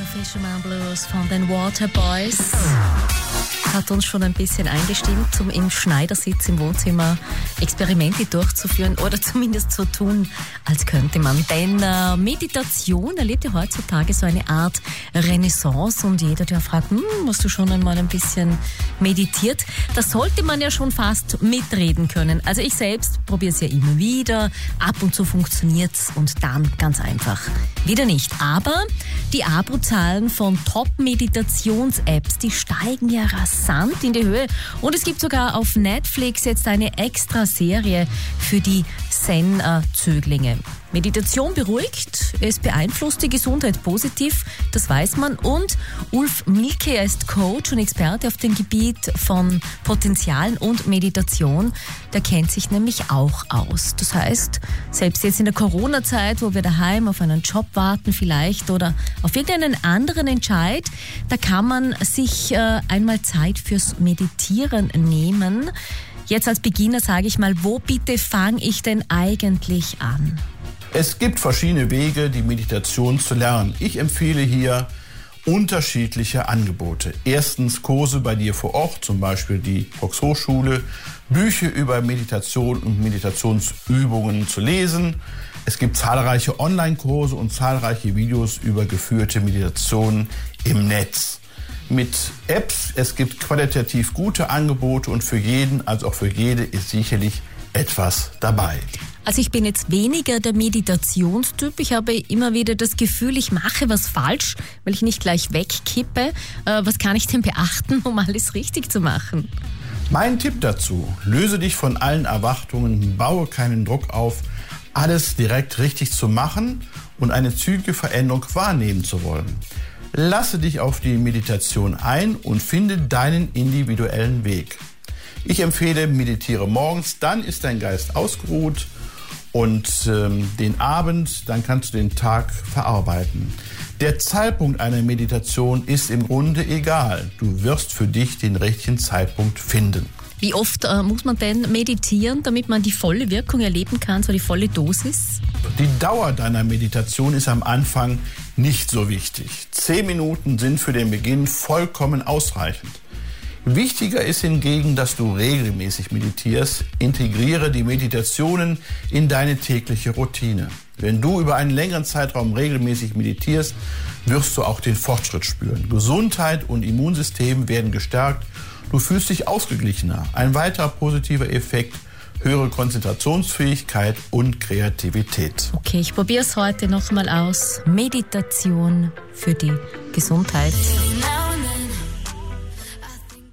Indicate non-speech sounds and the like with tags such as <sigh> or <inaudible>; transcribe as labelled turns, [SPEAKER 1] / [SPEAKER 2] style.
[SPEAKER 1] Fisherman Blues von den Waterboys hat uns schon ein bisschen eingestimmt, um im Schneidersitz im Wohnzimmer Experimente durchzuführen oder <laughs> zumindest zu tun, als könnte man. Denn äh, Meditation erlebt ja heutzutage so eine Art Renaissance und jeder, der fragt, hm, hast du schon einmal ein bisschen meditiert, da sollte man ja schon fast mitreden können. Also ich selbst probiere es ja immer wieder, ab und zu funktioniert's und dann ganz einfach wieder nicht. Aber die Abo-Zahlen von Top-Meditations-Apps, die steigen ja rasant in die Höhe. Und es gibt sogar auf Netflix jetzt eine extra Serie für die Zen-Zöglinge. Meditation beruhigt, es beeinflusst die Gesundheit positiv, das weiß man. Und Ulf Milke, ist Coach und Experte auf dem Gebiet von Potenzialen und Meditation. Der kennt sich nämlich auch aus. Das heißt, selbst jetzt in der Corona-Zeit, wo wir daheim auf einen Job warten vielleicht oder auf irgendeinen anderen Entscheid, da kann man sich äh, einmal Zeit fürs Meditieren nehmen. Jetzt als Beginner sage ich mal, wo bitte fange ich denn eigentlich an?
[SPEAKER 2] Es gibt verschiedene Wege, die Meditation zu lernen. Ich empfehle hier unterschiedliche Angebote. Erstens Kurse bei dir vor Ort, zum Beispiel die Volkshochschule, Bücher über Meditation und Meditationsübungen zu lesen. Es gibt zahlreiche Online-Kurse und zahlreiche Videos über geführte Meditation im Netz. Mit Apps, es gibt qualitativ gute Angebote und für jeden, als auch für jede ist sicherlich etwas dabei.
[SPEAKER 1] Also ich bin jetzt weniger der Meditationstyp. Ich habe immer wieder das Gefühl, ich mache was falsch, weil ich nicht gleich wegkippe. Äh, was kann ich denn beachten, um alles richtig zu machen?
[SPEAKER 2] Mein Tipp dazu, löse dich von allen Erwartungen, baue keinen Druck auf, alles direkt richtig zu machen und eine zügige Veränderung wahrnehmen zu wollen. Lasse dich auf die Meditation ein und finde deinen individuellen Weg. Ich empfehle, meditiere morgens, dann ist dein Geist ausgeruht und ähm, den Abend, dann kannst du den Tag verarbeiten. Der Zeitpunkt einer Meditation ist im Grunde egal. Du wirst für dich den richtigen Zeitpunkt finden.
[SPEAKER 1] Wie oft äh, muss man denn meditieren, damit man die volle Wirkung erleben kann, so die volle Dosis?
[SPEAKER 2] Die Dauer deiner Meditation ist am Anfang nicht so wichtig. Zehn Minuten sind für den Beginn vollkommen ausreichend. Wichtiger ist hingegen, dass du regelmäßig meditierst. Integriere die Meditationen in deine tägliche Routine. Wenn du über einen längeren Zeitraum regelmäßig meditierst, wirst du auch den Fortschritt spüren. Gesundheit und Immunsystem werden gestärkt. Du fühlst dich ausgeglichener. Ein weiterer positiver Effekt höhere Konzentrationsfähigkeit und Kreativität.
[SPEAKER 1] Okay, ich probiere es heute nochmal aus. Meditation für die Gesundheit.